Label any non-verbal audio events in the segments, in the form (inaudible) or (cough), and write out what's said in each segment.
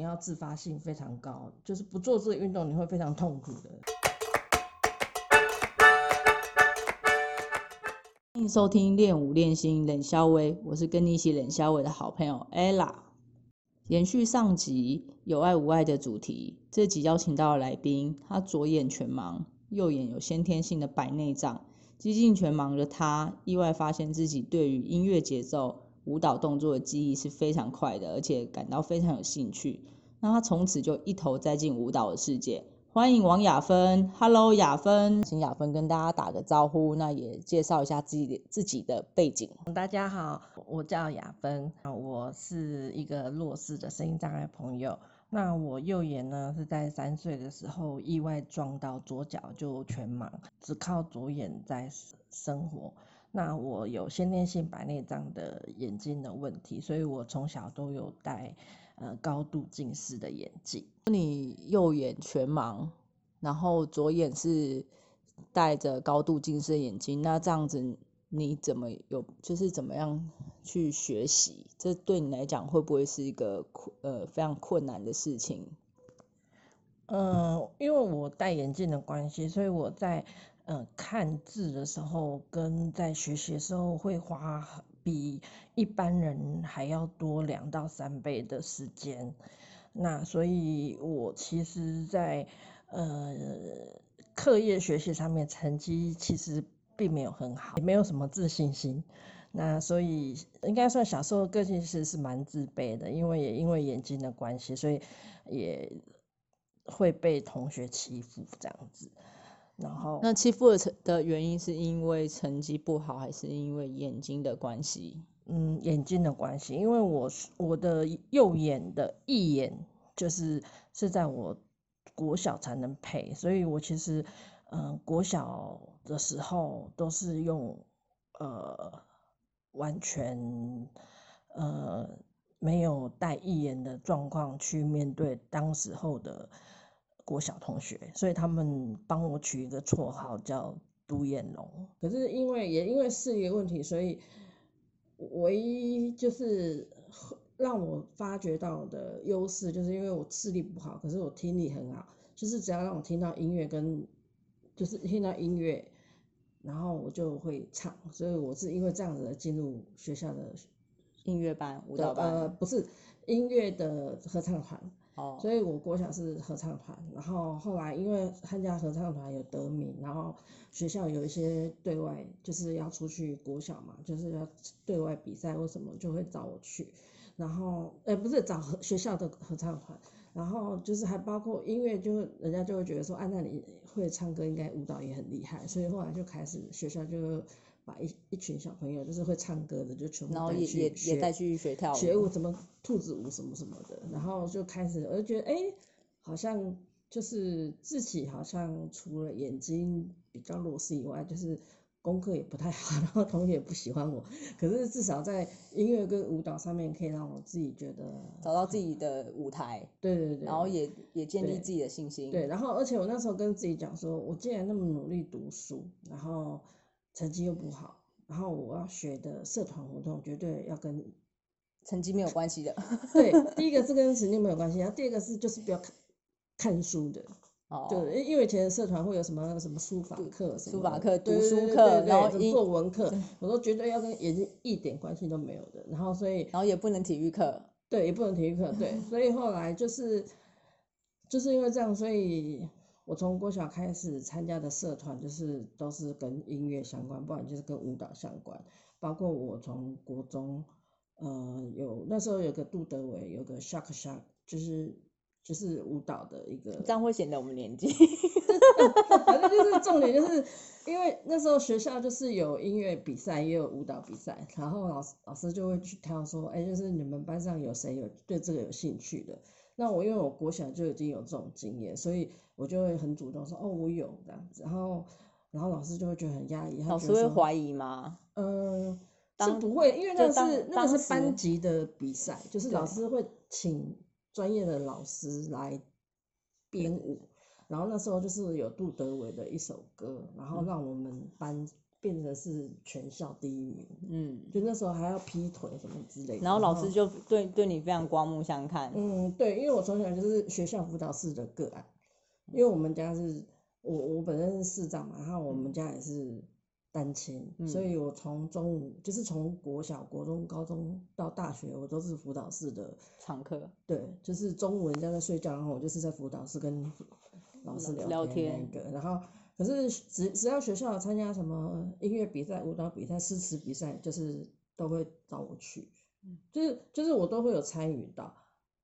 你要自发性非常高，就是不做这个运动你会非常痛苦的。欢迎收听练舞练心冷肖威，我是跟你一起冷肖威的好朋友 ella。延续上集有爱无爱的主题，这集邀请到的来宾，他左眼全盲，右眼有先天性的白内障。几近全盲的他，意外发现自己对于音乐节奏、舞蹈动作的记忆是非常快的，而且感到非常有兴趣。那他从此就一头栽进舞蹈的世界。欢迎王雅芬，Hello，雅芬，请雅芬跟大家打个招呼，那也介绍一下自己自己的背景。大家好，我叫雅芬，我是一个弱视的声音障碍朋友。那我右眼呢是在三岁的时候意外撞到左脚就全盲，只靠左眼在生活。那我有先天性白内障的眼睛的问题，所以我从小都有戴。呃，高度近视的眼镜。你右眼全盲，然后左眼是戴着高度近视眼镜，那这样子你怎么有，就是怎么样去学习？这对你来讲会不会是一个呃非常困难的事情？嗯，因为我戴眼镜的关系，所以我在呃看字的时候，跟在学习的时候会花。比一般人还要多两到三倍的时间，那所以我其实，在呃课业学习上面成绩其实并没有很好，也没有什么自信心。那所以应该算小时候个性是是蛮自卑的，因为也因为眼睛的关系，所以也会被同学欺负这样子。然后，那欺负的成的原因是因为成绩不好，还是因为眼睛的关系？嗯，眼睛的关系，因为我我的右眼的一眼就是是在我国小才能配，所以我其实嗯国小的时候都是用呃完全呃没有带义眼的状况去面对当时候的。国小同学，所以他们帮我取一个绰号叫独眼龙。可是因为也因为视力问题，所以唯一就是让我发觉到的优势，就是因为我视力不好，可是我听力很好，就是只要让我听到音乐跟就是听到音乐，然后我就会唱。所以我是因为这样子进入学校的音乐班、舞蹈班，呃，不是音乐的合唱团。所以，我国小是合唱团，然后后来因为参加合唱团有得名，然后学校有一些对外就是要出去国小嘛，就是要对外比赛或什么，就会找我去。然后，呃，不是找学校的合唱团，然后就是还包括音乐，就人家就会觉得说，啊，那你会唱歌，应该舞蹈也很厉害，所以后来就开始学校就。把一一群小朋友就是会唱歌的，就全部带去学，带去学跳舞，学舞什么兔子舞什么什么的，然后就开始，我就觉得哎，好像就是自己好像除了眼睛比较弱势以外，就是功课也不太好，然后同学也不喜欢我，可是至少在音乐跟舞蹈上面可以让我自己觉得找到自己的舞台，对对对，然后也也建立自己的信心，对，然后而且我那时候跟自己讲说，我既然那么努力读书，然后。成绩又不好，然后我要学的社团活动绝对要跟成绩没有关系的。(laughs) 对，第一个 (laughs) 是跟成绩没有关系，然后第二个是就是不要看看书的。哦。对，因为以前的社团会有什么什么书法课、书法课、读书课，然后作文课，(laughs) 我都绝对要跟眼睛一点关系都没有的。然后所以，然后也不能体育课。对，也不能体育课。对，所以后来就是就是因为这样，所以。我从国小开始参加的社团，就是都是跟音乐相关，不然就是跟舞蹈相关。包括我从国中，呃，有那时候有个杜德伟，有个 Shark Shark，就是就是舞蹈的一个。这样会显得我们年纪。(laughs) 反正就是重点，就是因为那时候学校就是有音乐比赛，也有舞蹈比赛，然后老师老师就会去挑说，哎，就是你们班上有谁有对这个有兴趣的。那我因为我国小就已经有这种经验，所以我就会很主动说哦，我有这样子，然后然后老师就会觉得很压抑，老师会怀疑吗？嗯，是不会，因为那是那个是班级的比赛，就是老师会请专业的老师来编舞，然后那时候就是有杜德伟的一首歌，然后让我们班变成是全校第一名，嗯，就那时候还要劈腿什么之类的。然后老师就对对你非常刮目相看。嗯，对，因为我从小就是学校辅导室的个案，因为我们家是我我本身是市长嘛，然后我们家也是单亲，所以我从中午就是从国小、国中、高中到大学，我都是辅导室的常客。对，就是中午人家在睡觉，然后我就是在辅导室跟老师聊天那个，然后。可是只只要学校参加什么音乐比赛、舞蹈比赛、诗词比赛，就是都会找我去，就是就是我都会有参与到，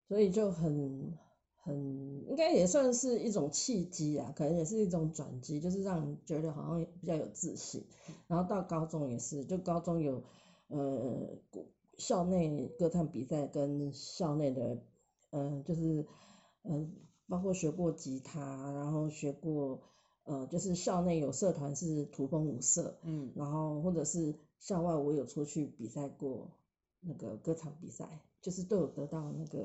所以就很很应该也算是一种契机啊，可能也是一种转机，就是让人觉得好像比较有自信。然后到高中也是，就高中有呃校内歌唱比赛跟校内的嗯就是嗯包括学过吉他，然后学过。呃，就是校内有社团是土风舞社，嗯，然后或者是校外我有出去比赛过那个歌唱比赛，就是都有得到那个，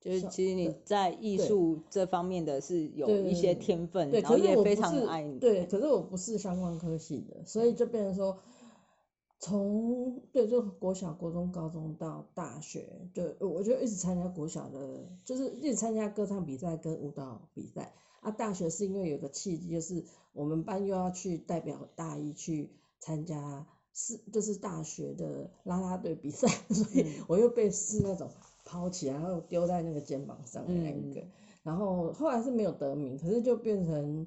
就是其实你在艺术这方面的是有一些天分，然后也非常爱你，对，可是我不是相关科系的，所以就变成说，从对，就国小、国中、高中到大学，就我就一直参加国小的，就是一直参加歌唱比赛跟舞蹈比赛。啊，大学是因为有个契机，就是我们班又要去代表大一去参加是就是大学的啦啦队比赛，(laughs) 所以我又被是那种抛起来，然后丢在那个肩膀上的那个，然后后来是没有得名，可是就变成，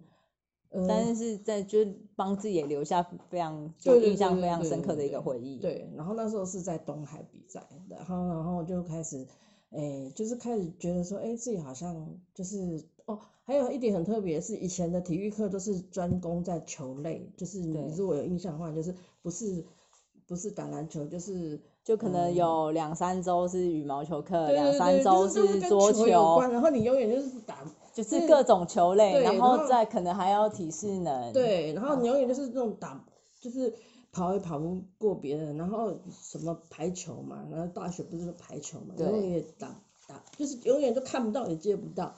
但是在就帮自己也留下非常就印象非常深刻的一个回忆。对，然后那时候是在东海比赛，然后然后就开始，哎，就是开始觉得说，哎，自己好像就是哦。还有一点很特别，是以前的体育课都是专攻在球类，就是你如果有印象的话，就是不是不是打篮球，就是就可能有两三周是羽毛球课，两三周是桌球，然后你永远就是打就是各种球类，然后再可能还要体适能，对，然后你永远就是这种打，就是跑也跑不过别人，然后什么排球嘛，然后大学不是排球嘛，永远打打就是永远都看不到也接不到。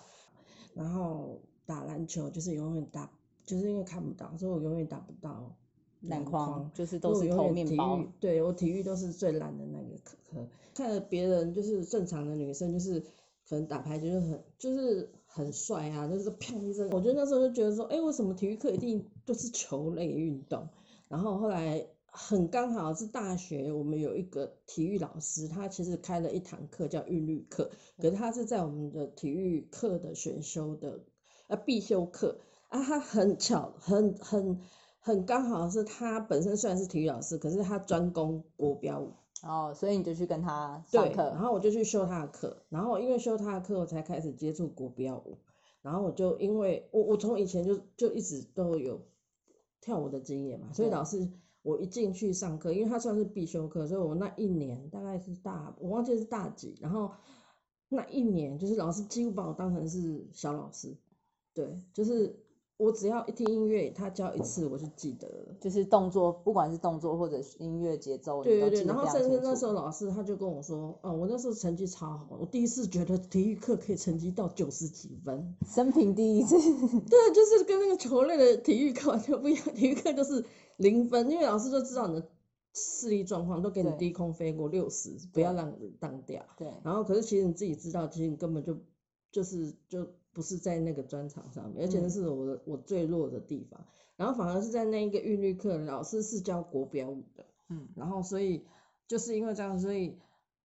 然后打篮球就是永远打，就是因为看不到，所以我永远打不到篮筐，就是都是投面包。对我体育都是最烂的那个科科。看着别人就是正常的女生，就是可能打牌就是很就是很帅啊，就是砰一声。我觉得那时候就觉得说，哎，为什么体育课一定都是球类运动？然后后来。很刚好是大学，我们有一个体育老师，他其实开了一堂课叫韵律课，可是他是在我们的体育课的选修的呃必修课啊，他很巧，很很很刚好是他本身虽然是体育老师，可是他专攻国标舞哦，所以你就去跟他上课，然后我就去修他的课，然后因为修他的课，我才开始接触国标舞，然后我就因为我我从以前就就一直都有跳舞的经验嘛，所以老师。我一进去上课，因为他算是必修课，所以我那一年大概是大，我忘记是大几，然后那一年就是老师几乎把我当成是小老师，对，就是。我只要一听音乐，他教一次我就记得了。就是动作，不管是动作或者音乐节奏，对对对。然后甚至那时候老师他就跟我说，哦，我那时候成绩超好，我第一次觉得体育课可以成绩到九十几分，生平第一次。对，就是跟那个球类的体育课完全不一样，体育课就是零分，因为老师就知道你的视力状况，都给你低空飞过六十，不要让你当掉。对。然后可是其实你自己知道，其实你根本就就是就。不是在那个专场上面，而且那是我的我最弱的地方。然后反而是在那一个韵律课，老师是教国标舞的，嗯，然后所以就是因为这样，所以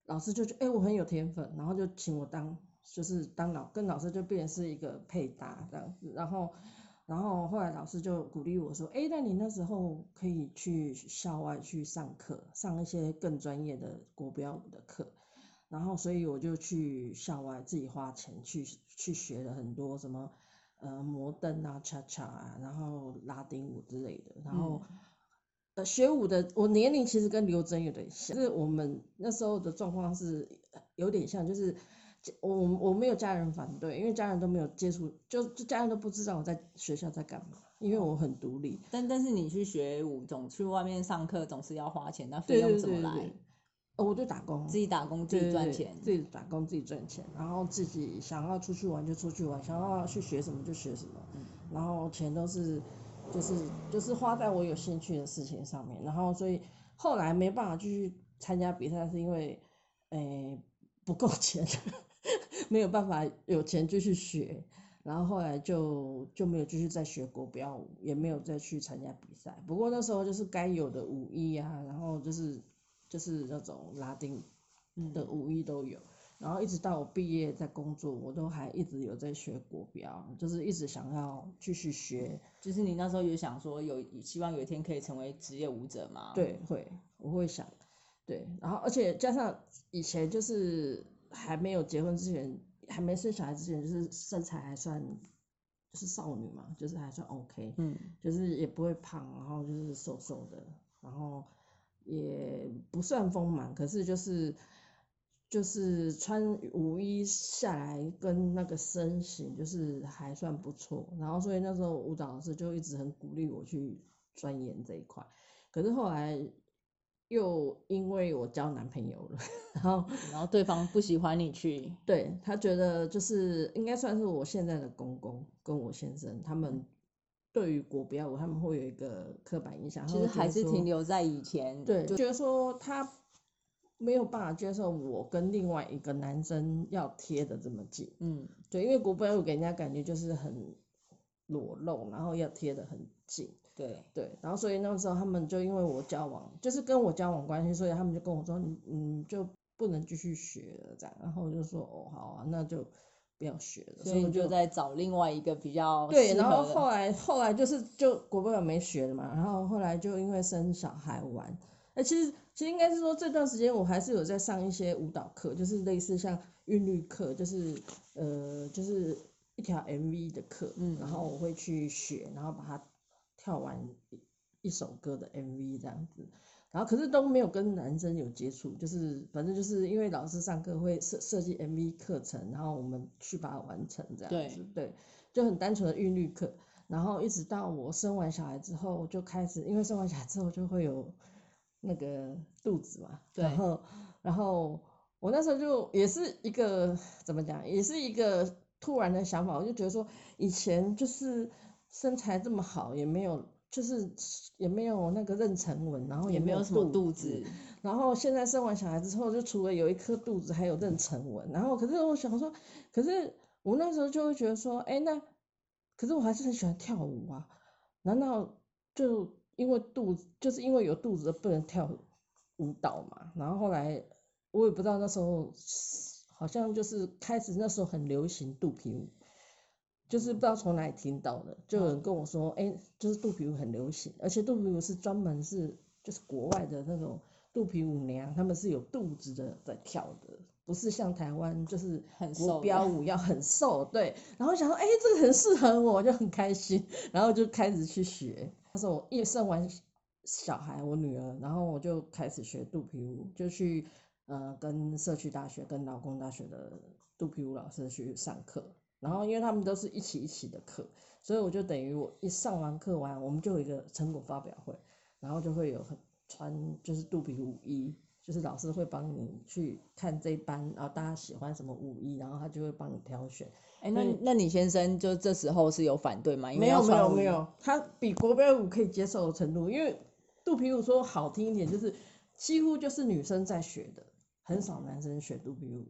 老师就觉得哎我很有天分，然后就请我当就是当老跟老师就变成是一个配搭这样子。然后然后后来老师就鼓励我说，哎，那你那时候可以去校外去上课，上一些更专业的国标舞的课。然后，所以我就去校外自己花钱去去学了很多什么呃摩登啊、恰恰啊，然后拉丁舞之类的。然后呃学舞的，我年龄其实跟刘真有点像，就是我们那时候的状况是有点像，就是我我没有家人反对，因为家人都没有接触，就就家人都不知道我在学校在干嘛，因为我很独立。但但是你去学舞，总去外面上课总是要花钱，那费用怎么来？哦，我就打工，自己打工自己赚钱，自己打工自己赚钱，然后自己想要出去玩就出去玩，想要去学什么就学什么，然后钱都是就是就是花在我有兴趣的事情上面，然后所以后来没办法继续参加比赛，是因为诶不够钱，(laughs) 没有办法有钱继续学，然后后来就就没有继续再学国标舞，也没有再去参加比赛。不过那时候就是该有的舞艺啊，然后就是就是那种拉丁的舞衣都有。然后一直到我毕业在工作，我都还一直有在学国标，就是一直想要继续学。就是你那时候有想说有希望有一天可以成为职业舞者吗？对，会，我会想，对，然后而且加上以前就是还没有结婚之前，还没生小孩之前，就是身材还算就是少女嘛，就是还算 OK，嗯，就是也不会胖，然后就是瘦瘦的，然后也不算丰满，可是就是。就是穿舞衣下来跟那个身形就是还算不错，然后所以那时候舞蹈老师就一直很鼓励我去钻研这一块。可是后来又因为我交男朋友了，然后然后对方不喜欢你去，对他觉得就是应该算是我现在的公公跟我先生他们对于国标舞他们会有一个刻板印象，其实还是停留在以前，对，就觉得说他。没有办法接受我跟另外一个男生要贴的这么近，嗯，对，因为国标舞给人家感觉就是很裸露，然后要贴的很近，对。对，然后所以那个时候他们就因为我交往，就是跟我交往关系，所以他们就跟我说，你你就不能继续学了这样，然后我就说哦好啊，那就不要学了，所以我就在找另外一个比较对，然后后来后来就是就国标舞没学了嘛，然后后来就因为生小孩玩。哎，其实其实应该是说这段时间我还是有在上一些舞蹈课，就是类似像韵律课，就是呃就是一条 MV 的课，嗯，然后我会去学，然后把它跳完一首歌的 MV 这样子，然后可是都没有跟男生有接触，就是反正就是因为老师上课会设设计 MV 课程，然后我们去把它完成这样子，对，就很单纯的韵律课，然后一直到我生完小孩之后就开始，因为生完小孩之后就会有。那个肚子嘛，然后，然后我那时候就也是一个怎么讲，也是一个突然的想法，我就觉得说，以前就是身材这么好，也没有，就是也没有那个妊娠纹，然后也没有什么肚子，然后现在生完小孩之后，就除了有一颗肚子，还有妊娠纹，然后可是我想说，可是我那时候就会觉得说，哎，那可是我还是很喜欢跳舞啊，难道就？因为肚子，就是因为有肚子不能跳舞蹈嘛。然后后来我也不知道那时候好像就是开始那时候很流行肚皮舞，就是不知道从哪里听到的，就有人跟我说，哎，就是肚皮舞很流行，而且肚皮舞是专门是就是国外的那种肚皮舞娘，他们是有肚子的在跳的，不是像台湾就是国标舞要很瘦，对。然后想说，哎，这个很适合我，就很开心，然后就开始去学。那时候我一生完小孩，我女儿，然后我就开始学肚皮舞，就去呃跟社区大学、跟劳工大学的肚皮舞老师去上课。然后因为他们都是一起一起的课，所以我就等于我一上完课完，我们就有一个成果发表会，然后就会有很穿就是肚皮舞衣，就是老师会帮你去看这班，然后大家喜欢什么舞衣，然后他就会帮你挑选。哎，那那你先生就这时候是有反对吗？没有没有没有，他比国标舞可以接受的程度，因为肚皮舞说好听一点，就是几乎就是女生在学的，很少男生学肚皮舞，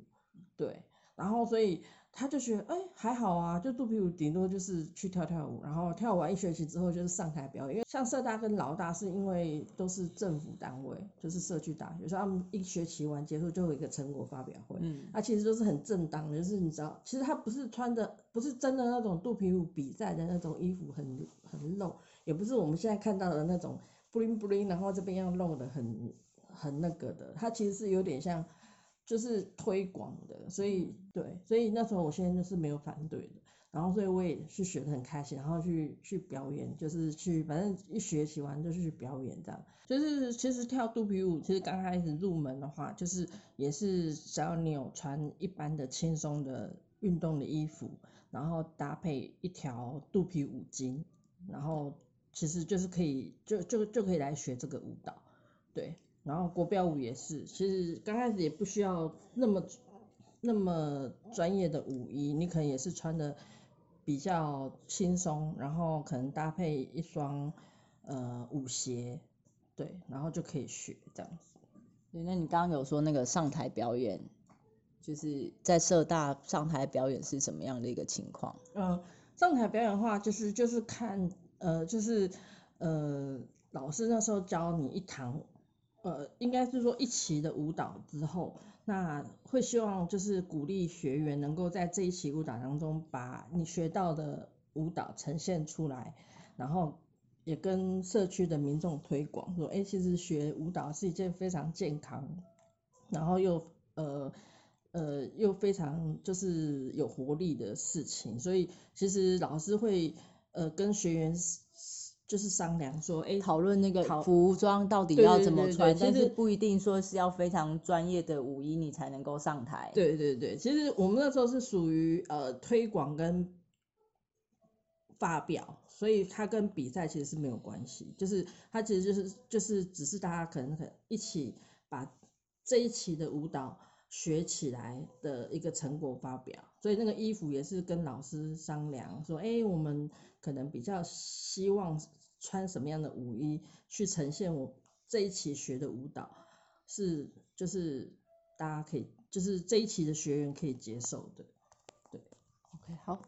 对，然后所以。他就觉得，哎，还好啊，就肚皮舞顶多就是去跳跳舞，然后跳完一学期之后就是上台表演。因为像社大跟老大是因为都是政府单位，就是社区大学，所以他们一学期完结束就有一个成果发表会。嗯，那其实都是很正当的，就是你知道，其实他不是穿的，不是真的那种肚皮舞比赛的那种衣服，很很露，也不是我们现在看到的那种 bling bling，然后这边要露的很很那个的，它其实是有点像。就是推广的，所以对，所以那时候我现在就是没有反对的，然后所以我也是学的很开心，然后去去表演，就是去反正一学习完就去表演这样。就是其实跳肚皮舞，其实刚开始入门的话，就是也是只要你有穿一般的轻松的运动的衣服，然后搭配一条肚皮舞巾，然后其实就是可以就就就可以来学这个舞蹈，对。然后国标舞也是，其实刚开始也不需要那么那么专业的舞衣，你可能也是穿的比较轻松，然后可能搭配一双呃舞鞋，对，然后就可以学这样子。对，那你刚刚有说那个上台表演，就是在社大上台表演是什么样的一个情况？嗯，上台表演的话，就是就是看呃就是呃老师那时候教你一堂，呃应该是说一期的舞蹈之后，那会希望就是鼓励学员能够在这一期舞蹈当中把你学到的舞蹈呈现出来，然后。也跟社区的民众推广说，哎，其实学舞蹈是一件非常健康，然后又呃呃又非常就是有活力的事情，所以其实老师会呃跟学员就是商量说，哎，讨论那个服装到底要怎么穿，但是不一定说是要非常专业的舞衣你才能够上台。对对对，其实我们那时候是属于呃推广跟发表。所以它跟比赛其实是没有关系，就是它其实就是就是只是大家可能可一起把这一期的舞蹈学起来的一个成果发表。所以那个衣服也是跟老师商量说，哎，我们可能比较希望穿什么样的舞衣去呈现我这一期学的舞蹈，是就是大家可以就是这一期的学员可以接受的。对，OK，好。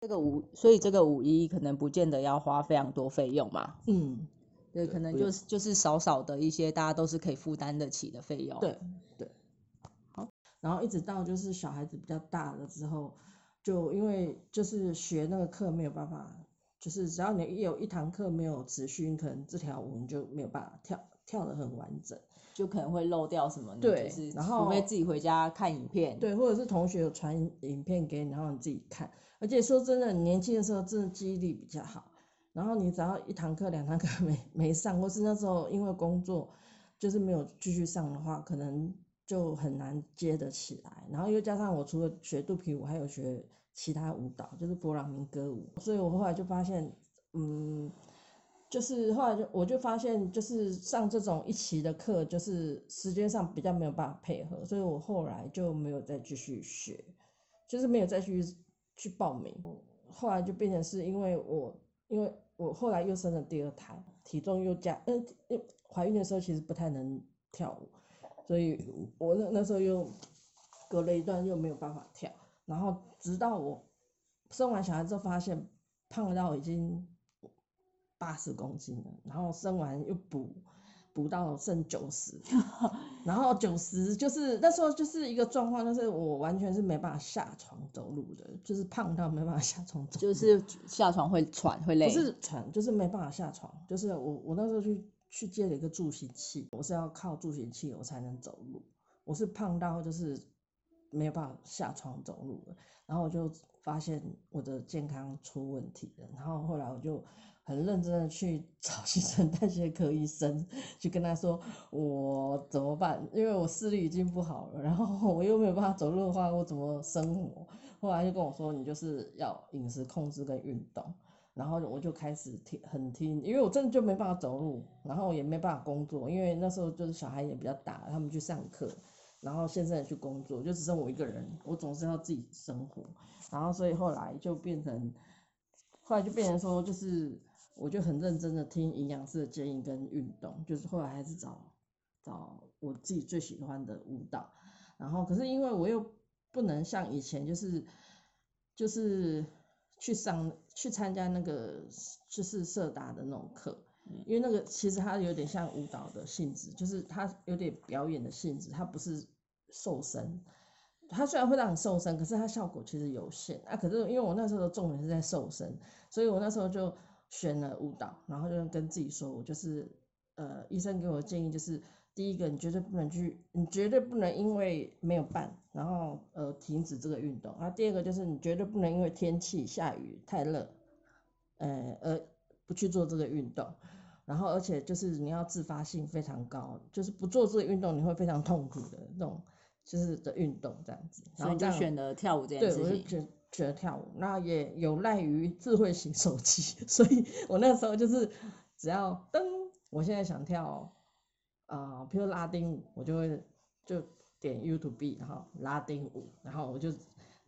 这个舞，所以这个舞衣可能不见得要花非常多费用嘛。嗯，对，可能就是就是少少的一些大家都是可以负担得起的费用。对对。好，然后一直到就是小孩子比较大了之后，就因为就是学那个课没有办法，就是只要你一有一堂课没有持续，你可能这条舞你就没有办法跳跳的很完整。就可能会漏掉什么，对，然后除非自己回家看影片，对，或者是同学有传影片给你，然后你自己看。而且说真的，年轻的时候真的记忆力比较好，然后你只要一堂课、两堂课 (laughs) 没没上，或是那时候因为工作就是没有继续上的话，可能就很难接得起来。然后又加上我除了学肚皮舞，还有学其他舞蹈，就是勃朗明歌舞，所以我后来就发现，嗯。就是后来就我就发现，就是上这种一期的课，就是时间上比较没有办法配合，所以我后来就没有再继续学，就是没有再去去报名。后来就变成是因为我，因为我后来又生了第二胎，体重又加，嗯，怀孕的时候其实不太能跳舞，所以我那那时候又隔了一段又没有办法跳，然后直到我生完小孩之后，发现胖到已经。八十公斤了，然后生完又补补到剩九十，(laughs) 然后九十就是那时候就是一个状况，就是我完全是没办法下床走路的，就是胖到没办法下床走，就是下床会喘会累，不是喘就是没办法下床，就是我我那时候去去借了一个助行器，我是要靠助行器我才能走路，我是胖到就是没有办法下床走路了，然后我就发现我的健康出问题了，然后后来我就。很认真的去 (laughs) 找新陈代谢科医生，去跟他说我怎么办，因为我视力已经不好了，然后我又没有办法走路的话，我怎么生活？后来就跟我说，你就是要饮食控制跟运动，然后我就开始听很听，因为我真的就没办法走路，然后也没办法工作，因为那时候就是小孩也比较大，他们去上课，然后先生也去工作，就只剩我一个人，我总是要自己生活，然后所以后来就变成，后来就变成说就是。我就很认真的听营养师的建议跟运动，就是后来还是找找我自己最喜欢的舞蹈，然后可是因为我又不能像以前就是就是去上去参加那个就是社达的那种课，因为那个其实它有点像舞蹈的性质，就是它有点表演的性质，它不是瘦身，它虽然会让你瘦身，可是它效果其实有限啊。可是因为我那时候的重点是在瘦身，所以我那时候就。选了舞蹈，然后就跟自己说，我就是，呃，医生给我的建议就是，第一个你绝对不能去，你绝对不能因为没有办，然后呃停止这个运动。然后第二个就是你绝对不能因为天气下雨太热，呃而不去做这个运动。然后而且就是你要自发性非常高，就是不做这个运动你会非常痛苦的那种，就是的运动这样子。所以就选择跳舞这件事情。学跳舞，那也有赖于智慧型手机，(laughs) 所以我那时候就是只要噔，我现在想跳啊，比如拉丁舞，我就会就点 YouTube，然后拉丁舞，然后我就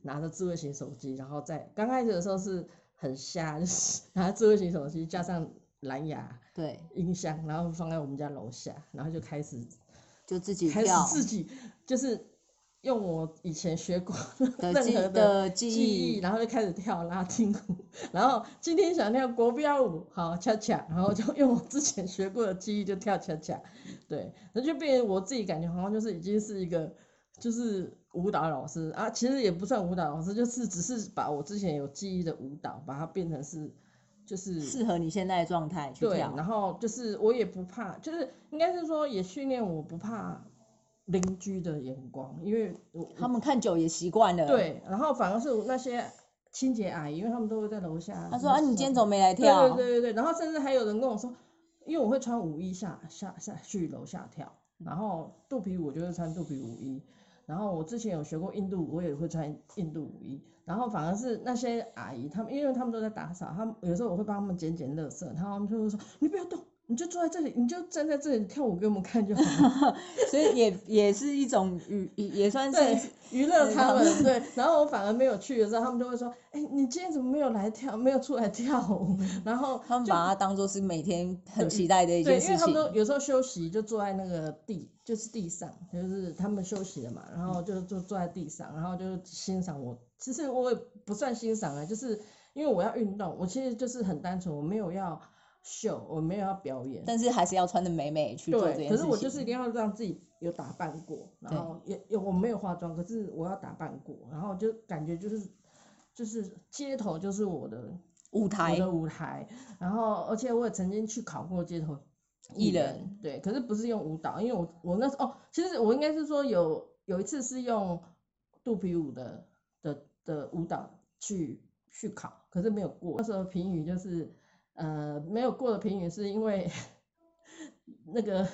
拿着智慧型手机，然后在刚开始的时候是很瞎，就是 (laughs) 拿智慧型手机加上蓝牙对，音箱，然后放在我们家楼下，然后就开始就自己开始跳。自己就是用我以前学过的 (laughs) 任何的的记记忆，然后就开始跳拉丁舞，然后今天想跳国标舞，好恰恰，然后就用我之前学过的记忆就跳恰恰，对，那就变成我自己感觉好像就是已经是一个就是舞蹈老师啊，其实也不算舞蹈老师，就是只是把我之前有记忆的舞蹈，把它变成是就是适合你现在的状态去对，跳。然后就是我也不怕，就是应该是说也训练我不怕邻居的眼光，因为我他们看久也习惯了。，对，然后反而是那些清洁阿姨，因为他们都会在楼下。他说啊，你今天怎么没来跳？对对对对，然后甚至还有人跟我说，因为我会穿舞衣下下下去楼下跳，然后肚皮舞就是穿肚皮舞衣，然后我之前有学过印度舞，我也会穿印度舞衣，然后反而是那些阿姨，他们因为他们都在打扫，他们有时候我会帮他们捡捡垃圾，然后他们就会说你不要动。你就坐在这里，你就站在这里跳舞给我们看就好了。(laughs) 所以也也是一种娱，也也算是，娱乐他们 (laughs) 对，然后我反而没有去的时候，他们就会说，哎、你今天怎么没有来跳，没有出来跳舞？(laughs) 然后他们把它当做是每天很期待的一，件事情因为他们都。有时候休息就坐在那个地，就是地上，就是他们休息了嘛，然后就就坐在地上，然后就欣赏我。其实我也不算欣赏啊，就是因为我要运动，我其实就是很单纯，我没有要秀，我没有要表演。但是还是要穿的美美去做这对，件事情。可是我就是一定要让自己有打扮过，然后也也我没有化妆，可是我要打扮过，然后就感觉就是就是街头就是我的舞台我的舞台，然后而且我也曾经去考过街头艺人人，对，可是不是用舞蹈，因为我我那时候哦，其实我应该是说有有一次是用肚皮舞的的的舞蹈去去考，可是没有过，那时候评语就是呃没有过的评语是因为 (laughs) 那个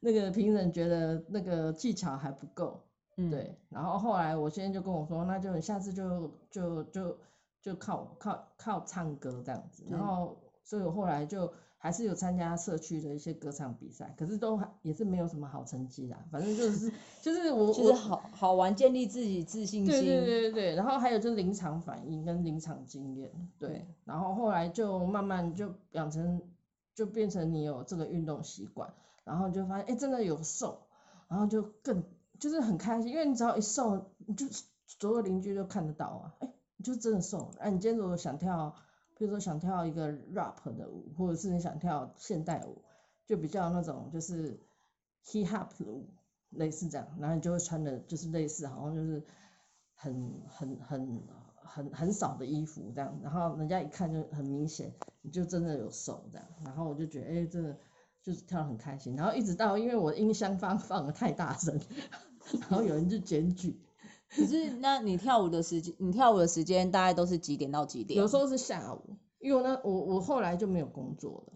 那个评审觉得那个技巧还不够，嗯，对，然后后来我先生就跟我说，那就你下次就就就就靠靠靠唱歌这样子，然后所以我后来就还是有参加社区的一些歌唱比赛，可是都还也是没有什么好成绩啦，反正就是就是我 (laughs) 就是好好玩，建立自己自信心。对对对对对，然后还有就是临场反应跟临场经验，对对，然后后来就慢慢就养成，就变成你有这个运动习惯，然后就发现哎真的有瘦，然后就更就是很开心，因为你只要一瘦，你就所有邻居都看得到啊，哎你就真的瘦了，哎你今天如果想跳，比如说想跳一个 rap 的舞，或者是你想跳现代舞，就比较那种就是 hip hop 的舞，类似这样，然后你就会穿的就是类似，好像就是很很很很很少的衣服这样，然后人家一看就很明显，你就真的有瘦这样，然后我就觉得哎、真的就是跳得很开心，然后一直到因为我音箱放放的太大声，(laughs) 然后有人就检举，可是那你跳舞的时间，你跳舞的时间大概都是几点到几点？有时候是下午，因为我那我我后来就没有工作了。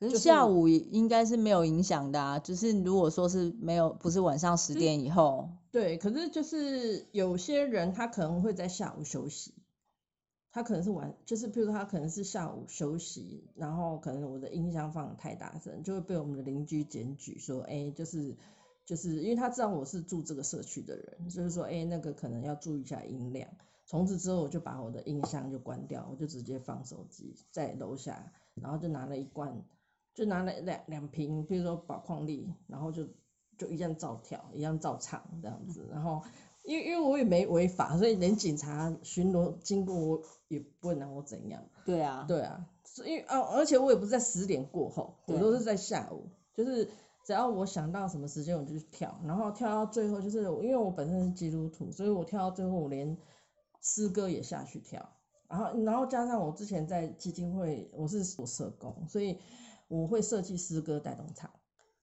可是是下午应该是没有影响的啊。就是如果说是没有，不是晚上十点以后，对，可是就是有些人他可能会在下午休息，他可能是晚，就是譬如说他可能是下午休息，然后可能我的音箱放的太大声，就会被我们的邻居检举说，哎，就是就是因为他知道我是住这个社区的人，就是说，哎，那个可能要注意一下音量。从此之后，我就把我的音箱就关掉，我就直接放手机在楼下，然后就拿了一罐，就拿了两两瓶，比如说宝矿力，然后就就一样照跳，一样照唱这样子。然后因为因为我也没违法，所以连警察巡逻经过我也不会拿我怎样。对啊，对啊，是因为哦，而且我也不是在十点过后，我都是在下午，就是只要我想到什么时间我就去跳，然后跳到最后就是因为我本身是基督徒，所以我跳到最后我连诗歌也下去跳，然后然后加上我之前在基金会我是做社工，所以我会设计诗歌带动唱，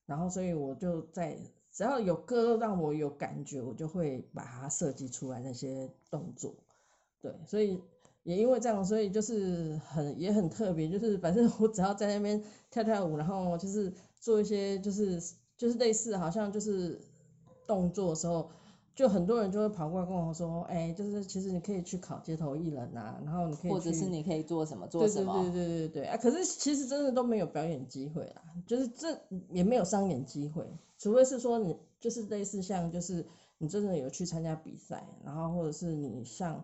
然后所以我就在只要有歌让我有感觉，我就会把它设计出来那些动作，对，所以也因为这样，所以就是很也很特别，就是反正我只要在那边跳跳舞，然后就是做一些就是就是类似好像就是动作的时候，就很多人就会跑过来跟我说，哎，就是其实你可以去考街头艺人啊，然后你可以或者是你可以做什么做对对什么。对对对对啊！可是其实真的都没有表演机会啦，就是这也没有商演机会，除非是说你就是类似像就是你真的有去参加比赛，然后或者是你像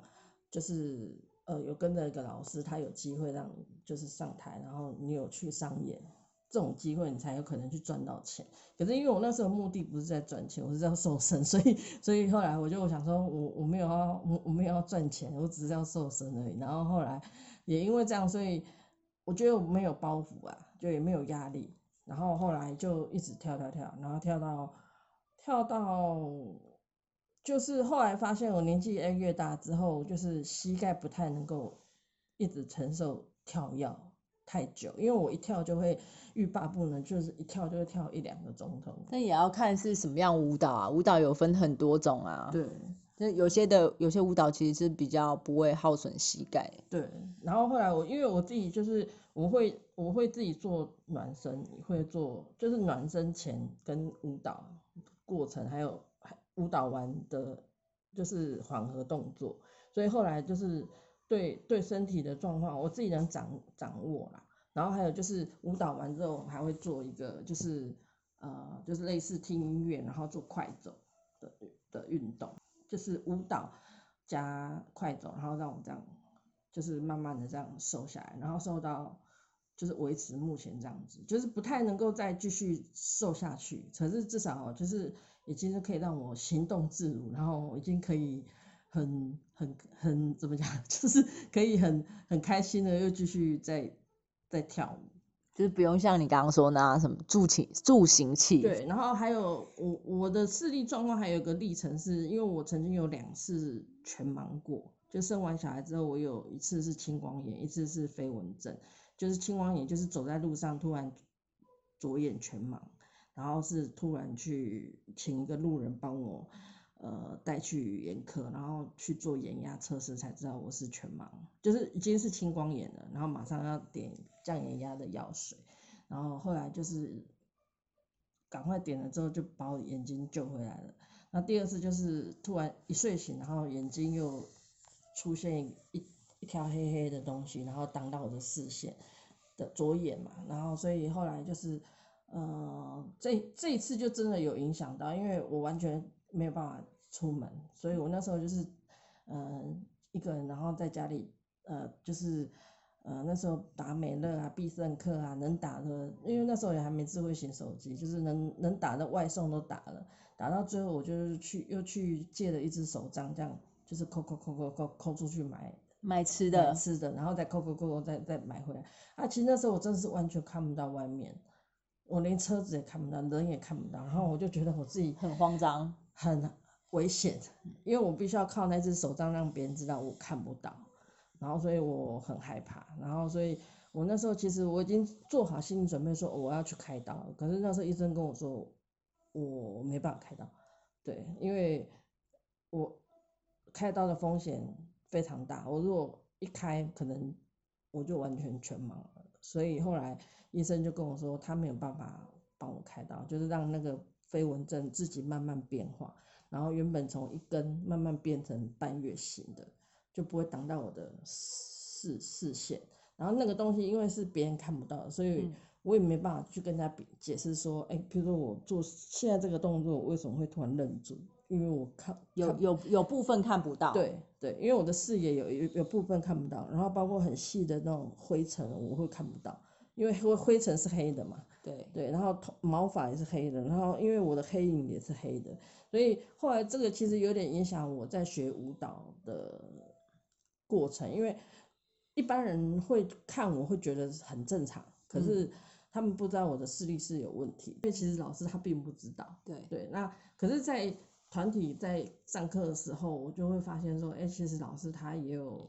就是呃有跟着一个老师，他有机会让你就是上台，然后你有去上演。这种机会你才有可能去赚到钱，可是因为我那时候目的不是在赚钱，我是要瘦身，所以所以后来我就想说，我我没有要我我没有要赚钱，我只是要瘦身而已。然后后来也因为这样，所以我觉得我没有包袱啊，就也没有压力。然后后来就一直跳跳跳，然后跳到跳到，就是后来发现我年纪越越大之后，就是膝盖不太能够一直承受跳跃太久，因为我一跳就会。欲罢不能，就是一跳就会跳一两个钟头。那也要看是什么样舞蹈啊，舞蹈有分很多种啊。对，那有些的有些舞蹈其实是比较不会耗损膝盖。对，然后后来我因为我自己就是我会我会自己做暖身，会做就是暖身前跟舞蹈过程，还有舞蹈完的，就是缓和动作。所以后来就是对对身体的状况，我自己能掌掌握啦。然后还有就是舞蹈完之后还会做一个就是呃就是类似听音乐然后做快走的的运动，就是舞蹈加快走，然后让我这样就是慢慢的这样瘦下来，然后瘦到就是维持目前这样子，就是不太能够再继续瘦下去，可是至少就是已经是可以让我行动自如，然后已经可以很很很怎么讲，(laughs) 就是可以很很开心的又继续在。在跳舞，就是不用像你刚刚说那什么助行助行器。对，然后还有我我的视力状况还有个历程，是因为我曾经有两次全盲过，就生完小孩之后，我有一次是青光眼，一次是飞蚊症。就是青光眼就是走在路上突然左眼全盲，然后是突然去请一个路人帮我。呃，带去眼科，然后去做眼压测试，才知道我是全盲，就是已经是青光眼了，然后马上要点降眼压的药水，然后后来就是赶快点了之后，就把我眼睛救回来了。那第二次就是突然一睡醒，然后眼睛又出现一一条黑黑的东西，然后挡到我的视线的左眼嘛，然后所以后来就是，呃，这这一次就真的有影响到，因为我完全。没有办法出门，所以我那时候就是，嗯，一个人，然后在家里，呃，就是，呃，那时候打美乐啊、必胜客啊，能打的，因为那时候也还没智慧型手机，就是能能打的外送都打了，打到最后我就是去又去借了一只手杖，这样就是扣扣扣扣扣扣出去买买吃的吃的，然后再扣扣扣扣再再买回来。啊，其实那时候我真的是完全看不到外面，我连车子也看不到，人也看不到，然后我就觉得我自己很慌张。很危险，因为我必须要靠那只手杖让别人知道我看不到，然后所以我很害怕，然后所以我那时候其实我已经做好心理准备说我要去开刀，可是那时候医生跟我说我没办法开刀，对，因为我开刀的风险非常大，我如果一开可能我就完全全盲了，所以后来医生就跟我说他没有办法帮我开刀，就是让那个。飞蚊症自己慢慢变化，然后原本从一根慢慢变成半月形的，就不会挡到我的视视线。然后那个东西因为是别人看不到，所以我也没办法去跟他比解释说，哎，比如说我做现在这个动作，我为什么会突然愣住？因为我看有有有部分看不到。对对，因为我的视野有有有部分看不到，然后包括很细的那种灰尘我会看不到，因为灰灰尘是黑的嘛。对对，然后头毛发也是黑的，然后因为我的黑影也是黑的，所以后来这个其实有点影响我在学舞蹈的过程，因为一般人会看我会觉得很正常，可是他们不知道我的视力是有问题，因为其实老师他并不知道。对对，那可是，在团体在上课的时候，我就会发现说，哎，其实老师他也有。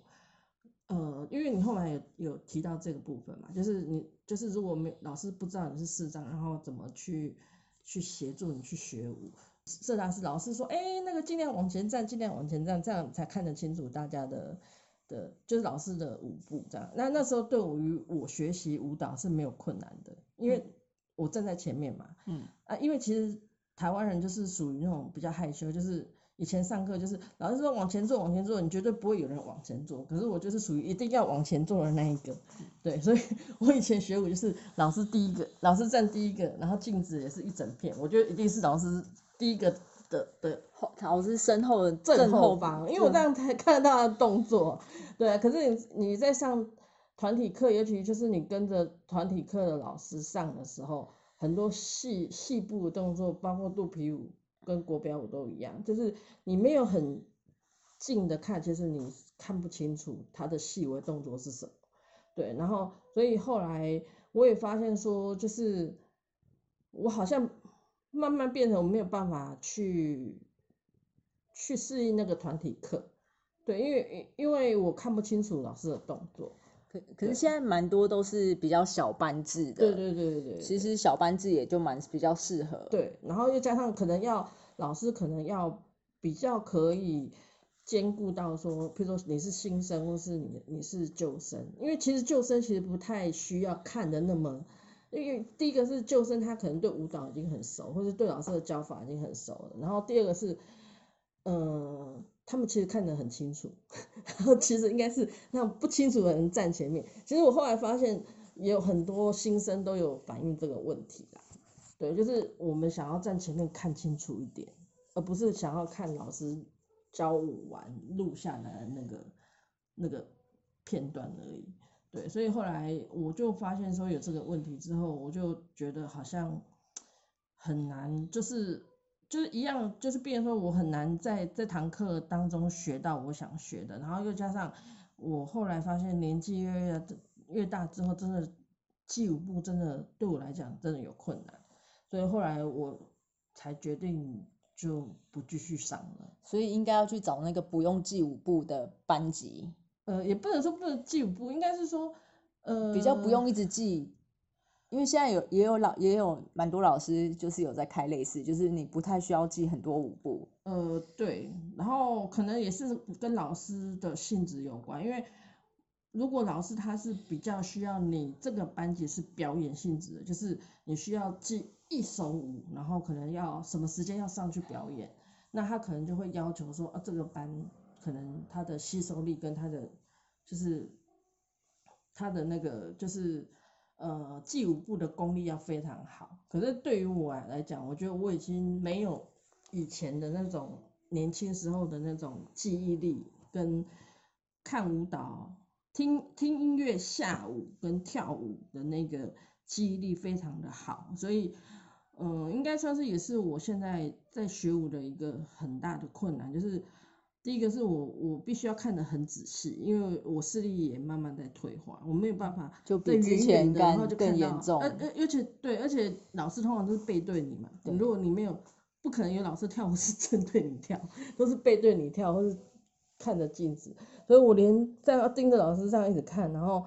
呃，因为你后来有有提到这个部分嘛，就是你就是如果没老师不知道你是视障，然后怎么去去协助你去学舞，社大是老师说，哎，那个尽量往前站，尽量往前站，这样才看得清楚大家的的，就是老师的舞步这样。那那时候对于我学习舞蹈是没有困难的，因为我站在前面嘛，嗯啊，因为其实台湾人就是属于那种比较害羞，就是。以前上课就是老师说往前坐往前坐，你绝对不会有人往前坐。可是我就是属于一定要往前坐的那一个，对，所以 (laughs) 我以前学舞就是老师第一个，老师站第一个，然后镜子也是一整片，我觉得一定是老师第一个的的后老师身后的正后后方，因为我这样才 (laughs) 看得到他的动作。对啊，可是你你在上团体课，尤其就是你跟着团体课的老师上的时候，很多细细部的动作，包括肚皮舞跟国标舞都一样，就是你没有很近的看，其实你看不清楚他的细微动作是什么。对，然后所以后来我也发现说，就是我好像慢慢变成我没有办法去去适应那个团体课，对，因为因为我看不清楚老师的动作，可可是现在蛮多都是比较小班制的，对对对对对，其实小班制也就蛮比较适合。对，然后又加上可能要老师可能要比较可以兼顾到说，譬如说你是新生或是你你是旧生，因为其实旧生其实不太需要看的那么。因为第一个是旧生，他可能对舞蹈已经很熟，或者对老师的教法已经很熟了。然后第二个是，呃，他们其实看得很清楚，(laughs) 然后其实应该是让不清楚的人站前面。其实我后来发现，也有很多新生都有反映这个问题啦。对，就是我们想要站前面看清楚一点，而不是想要看老师教舞完录下来的那个那个片段而已。对，所以后来我就发现说有这个问题之后，我就觉得好像很难，就是就是一样，就是变成说我很难在这堂课当中学到我想学的，然后又加上我后来发现年纪越越越大之后，真的记舞步真的对我来讲真的有困难，所以后来我才决定就不继续上了。所以应该要去找那个不用记舞步的班级。呃，也不能说不能记舞步，应该是说，呃，比较不用一直记，因为现在有也有老也有蛮多老师就是有在开类似，就是你不太需要记很多舞步。呃，对，然后可能也是跟老师的性质有关，因为如果老师他是比较需要你这个班级是表演性质的，就是你需要记一首舞，然后可能要什么时间要上去表演，那他可能就会要求说，啊，这个班。可能他的吸收力跟他的就是他的那个就是呃记舞步的功力要非常好。可是对于我来讲，我觉得我已经没有以前的那种年轻时候的那种记忆力跟看舞蹈、听听音乐、下舞跟跳舞的那个记忆力非常的好。所以嗯，应该算是也是我现在在学舞的一个很大的困难，就是。第一个是我我必须要看得很仔细，因为我视力也慢慢在退化，我没有办法就比之前的，然后就更严重。而而而且对，而且老师通常都是背对你嘛，如果你没有，不可能有老师跳舞是正对你跳，都是背对你跳，或是看着镜子，所以我连在要盯着老师这样一直看，然后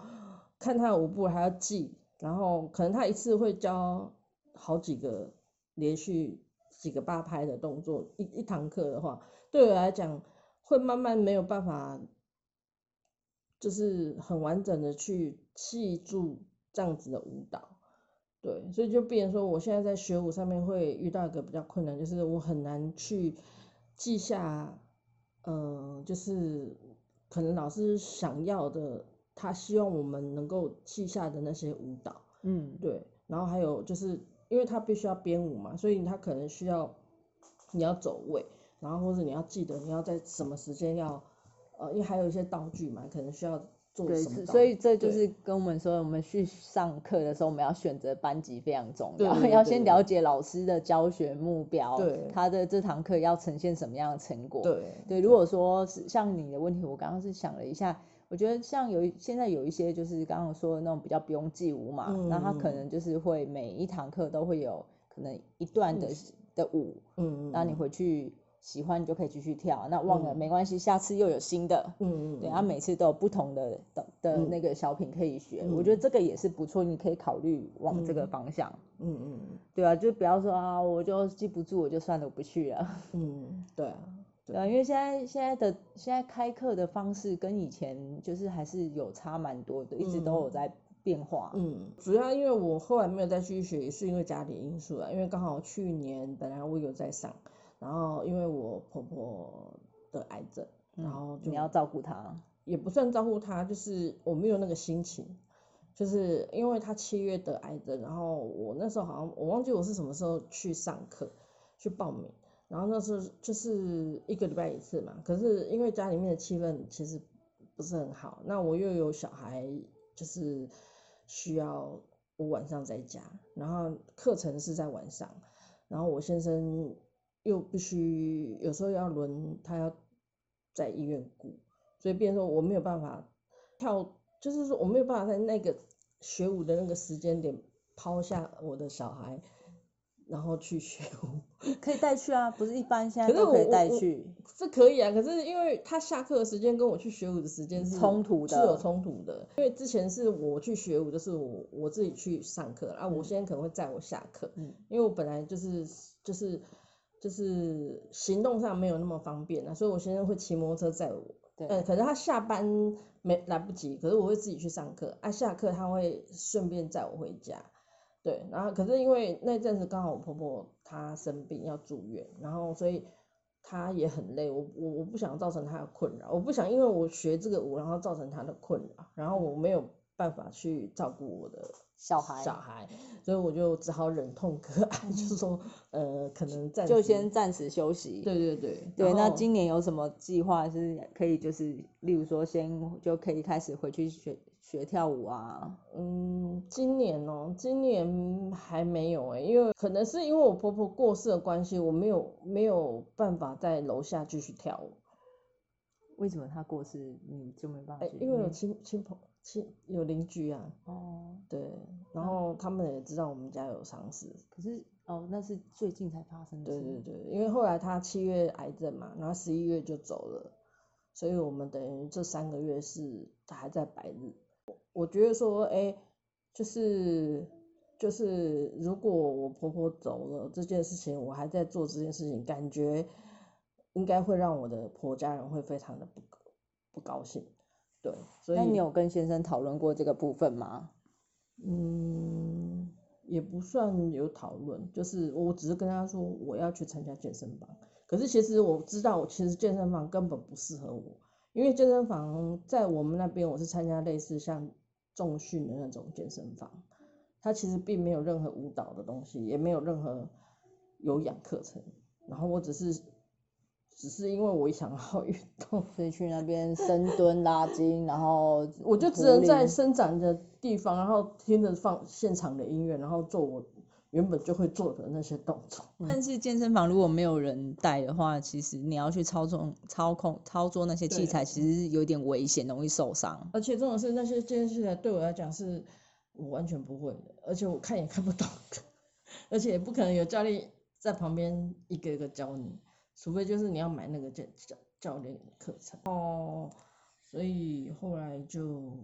看他的舞步还要记，然后可能他一次会教好几个连续几个八拍的动作，一一堂课的话，对我来讲。会慢慢没有办法，就是很完整的去记住这样子的舞蹈，对，所以就变成说，我现在在学舞上面会遇到一个比较困难，就是我很难去记下，嗯，就是可能老师想要的，他希望我们能够记下的那些舞蹈，嗯，对，然后还有就是因为他必须要编舞嘛，所以他可能需要你要走位。然后或者你要记得你要在什么时间要，呃，因为还有一些道具嘛，可能需要做什么。所以这就是跟我们说，我们去上课的时候，我们要选择班级非常重要，要先了解老师的教学目标，对，他的这堂课要呈现什么样的成果。对对，如果说是像你的问题，我刚刚是想了一下，我觉得像有现在有一些就是刚刚说的那种比较不用记舞嘛，那他可能就是会每一堂课都会有可能一段的的舞，嗯，那你回去。喜欢你就可以继续跳，那忘了没关系，下次又有新的。嗯嗯。对，他每次都有不同的的的那个小品可以学，我觉得这个也是不错，你可以考虑往这个方向。嗯嗯。对啊，就不要说啊，我就记不住，我就算了，我不去了。嗯，对啊。对啊，因为现在现在的现在开课的方式跟以前就是还是有差蛮多的，一直都有在变化。嗯，主要因为我后来没有再继续学，也是因为家里因素啊，因为刚好去年本来我有在上。然后因为我婆婆得癌症，然后你要照顾她，也不算照顾她，就是我没有那个心情，就是因为她七月得癌症，然后我那时候好像我忘记我是什么时候去上课去报名，然后那时候就是一个礼拜一次嘛，可是因为家里面的气氛其实不是很好，那我又有小孩，就是需要我晚上在家，然后课程是在晚上，然后我先生又必须有时候要轮他要在医院顾，所以变成说我没有办法跳，就是说我没有办法在那个学舞的那个时间点抛下我的小孩。然后去学舞，可以带去啊，不是一般现在都可以带去。是可以啊，可是因为他下课的时间跟我去学舞的时间是冲突的是有冲突的。因为之前是我去学舞，就是我我自己去上课啊，我现在可能会载我下课，嗯因为我本来就是就是就是行动上没有那么方便啊，所以我先生会骑摩托车载我。对呃，可是他下班没来不及，可是我会自己去上课，啊，下课他会顺便载我回家。对，然后可是因为那阵子刚好我婆婆她生病要住院，然后所以她也很累，我我我不想造成她的困扰，我不想因为我学这个舞然后造成她的困扰，然后我没有办法去照顾我的小孩小孩，所以我就只好忍痛割爱，就是说呃可能暂就先暂时休息。对对对对，那今年有什么计划是可以就是，例如说先就可以开始回去学学跳舞啊？嗯，今年哦、今年还没有哎、因为可能是因为我婆婆过世的关系，我没有没有办法在楼下继续跳舞，为什么她过世你就没办法？因为有你亲亲朋亲有邻居啊，哦，对，然后他们也知道我们家有丧事，可是哦，那是最近才发生的对事。对对，因为后来他七月癌症嘛，然后十一月就走了，所以我们等于这三个月是还在白日。我觉得说，哎、就是就是，如果我婆婆走了这件事情，我还在做这件事情，感觉应该会让我的婆家人会非常的不不高兴。对，所以那你有跟先生讨论过这个部分吗？嗯，也不算有讨论，就是我只是跟他说我要去参加健身房，可是其实我知道，其实健身房根本不适合我，因为健身房在我们那边我是参加类似像重训的那种健身房，它其实并没有任何舞蹈的东西，也没有任何有氧课程，然后我只是只是因为我想要运动，所以去那边深蹲、拉筋，然后 (laughs) 我就只能在伸展的地方，然后听着放现场的音乐，然后做我原本就会做的那些动作。但是健身房如果没有人带的话，其实你要去操纵、操控、操作那些器材，其实有点危险，容易受伤。而且这种事那些健身器材对我来讲是我完全不会的，而且我看也看不懂，(laughs) 而且也不可能有教练在旁边一个一个教你，除非就是你要买那个教教教练的课程。哦，所以后来就